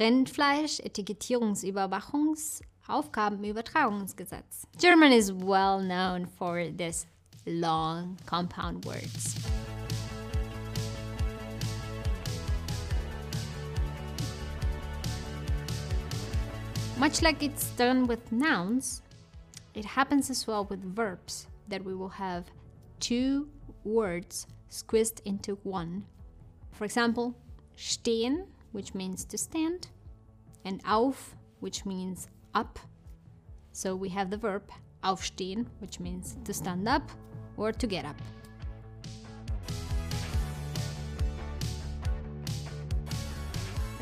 Rindfleisch Etikettierungsüberwachungsaufgabenübertragungsgesetz. German is well known for this long compound words. Much like it's done with nouns, it happens as well with verbs that we will have two words squeezed into one. For example, stehen, which means to stand, and auf, which means up. So we have the verb aufstehen, which means to stand up or to get up.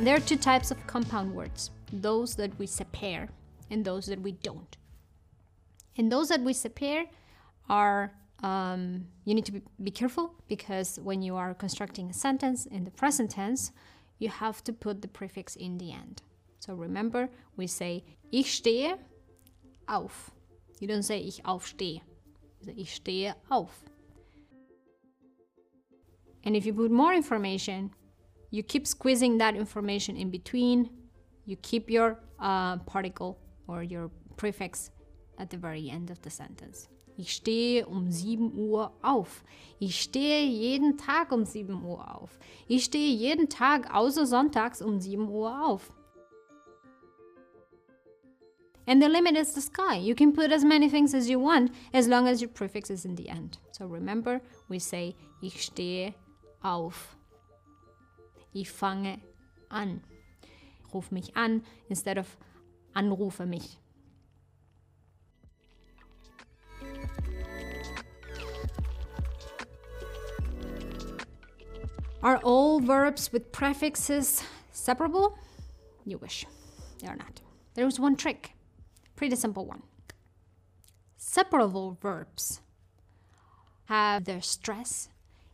There are two types of compound words those that we separate and those that we don't. And those that we separate are um, you need to be, be careful because when you are constructing a sentence in the present tense, you have to put the prefix in the end. So remember, we say ich stehe auf. You don't say ich aufstehe. You say ich stehe auf. And if you put more information, you keep squeezing that information in between. You keep your uh, particle or your prefix at the very end of the sentence. Ich stehe um 7 Uhr auf. Ich stehe jeden Tag um 7 Uhr auf. Ich stehe jeden Tag außer sonntags um 7 Uhr auf. And the limit is the sky. You can put as many things as you want as long as your prefix is in the end. So remember, we say ich stehe auf. Ich fange an. Ruf mich an instead of anrufe mich. Are all verbs with prefixes separable? You wish. They are not. There is one trick. Pretty simple one. Separable verbs have their stress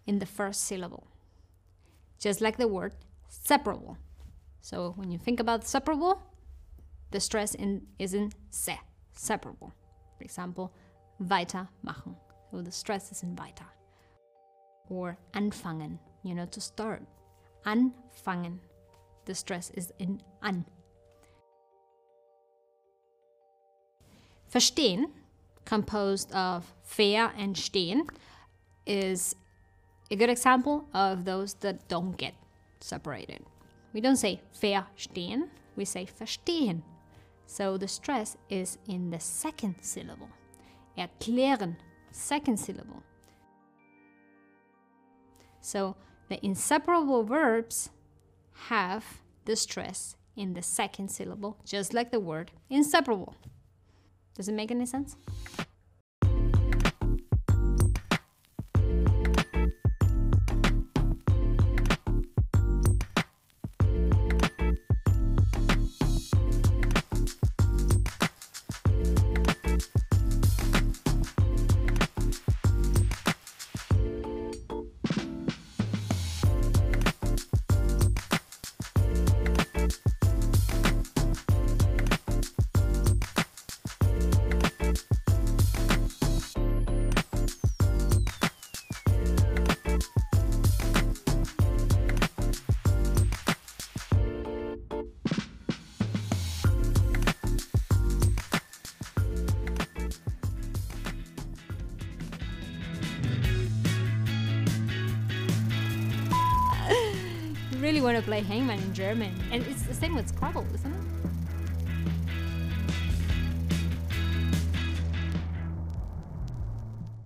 in the first syllable, just like the word separable. So when you think about separable, the stress in, is in se, separable. For example, weitermachen. So the stress is in weiter. Or anfangen, you know, to start. Anfangen. The stress is in an. Verstehen, composed of ver and stehen, is a good example of those that don't get separated. We don't say verstehen, we say verstehen. So the stress is in the second syllable. Erklären, second syllable. So the inseparable verbs have the stress in the second syllable, just like the word inseparable. Does it make any sense? Really want to play Hangman in German. And it's the same with Scrabble, isn't it?